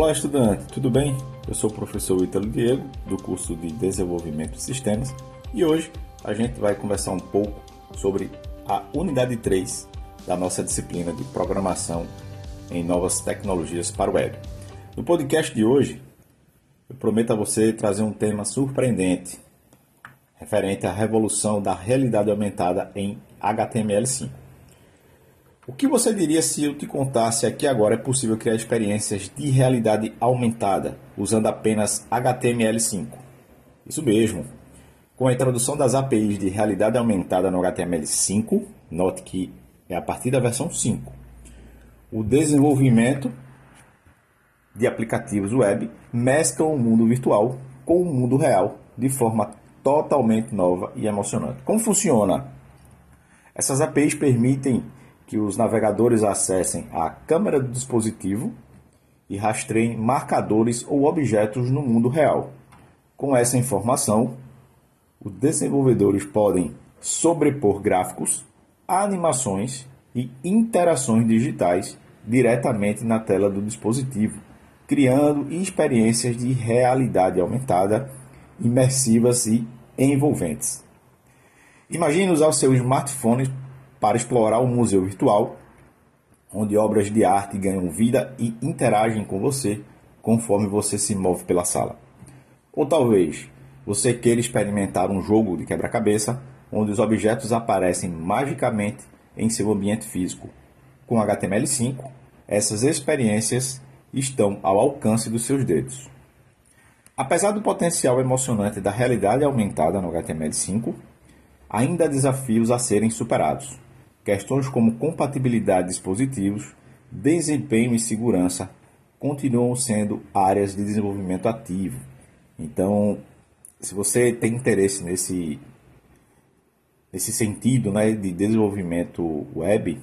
Olá, estudante, tudo bem? Eu sou o professor Ítalo Diego, do curso de Desenvolvimento de Sistemas, e hoje a gente vai conversar um pouco sobre a unidade 3 da nossa disciplina de Programação em Novas Tecnologias para o Web. No podcast de hoje, eu prometo a você trazer um tema surpreendente referente à revolução da realidade aumentada em HTML5. O que você diria se eu te contasse aqui agora é possível criar experiências de realidade aumentada usando apenas HTML5? Isso mesmo. Com a introdução das APIs de realidade aumentada no HTML5, note que é a partir da versão 5, o desenvolvimento de aplicativos web mescla o mundo virtual com o mundo real de forma totalmente nova e emocionante. Como funciona? Essas APIs permitem que os navegadores acessem a câmera do dispositivo e rastreiem marcadores ou objetos no mundo real. Com essa informação, os desenvolvedores podem sobrepor gráficos, animações e interações digitais diretamente na tela do dispositivo, criando experiências de realidade aumentada, imersivas e envolventes. Imagine usar o seu smartphone para explorar o museu virtual, onde obras de arte ganham vida e interagem com você conforme você se move pela sala. Ou talvez você queira experimentar um jogo de quebra-cabeça onde os objetos aparecem magicamente em seu ambiente físico. Com HTML5, essas experiências estão ao alcance dos seus dedos. Apesar do potencial emocionante da realidade aumentada no HTML5, ainda há desafios a serem superados. Questões como compatibilidade de dispositivos, desempenho e segurança continuam sendo áreas de desenvolvimento ativo. Então, se você tem interesse nesse, nesse sentido né, de desenvolvimento web,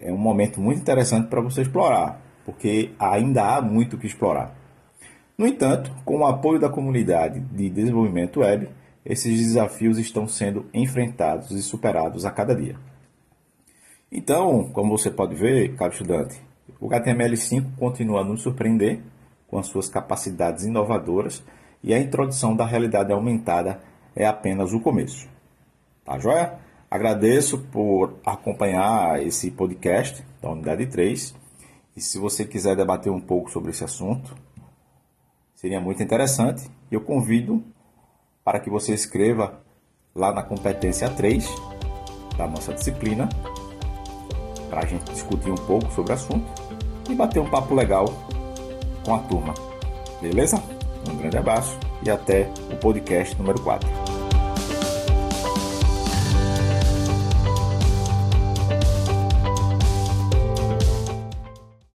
é um momento muito interessante para você explorar, porque ainda há muito que explorar. No entanto, com o apoio da comunidade de desenvolvimento web, esses desafios estão sendo enfrentados e superados a cada dia. Então, como você pode ver, caro estudante, o HTML5 continua a nos surpreender com as suas capacidades inovadoras e a introdução da realidade aumentada é apenas o começo. Tá joia? Agradeço por acompanhar esse podcast da Unidade 3 e se você quiser debater um pouco sobre esse assunto, seria muito interessante. Eu convido para que você escreva lá na competência 3 da nossa disciplina para a gente discutir um pouco sobre o assunto e bater um papo legal com a turma. Beleza? Um grande abraço e até o podcast número 4.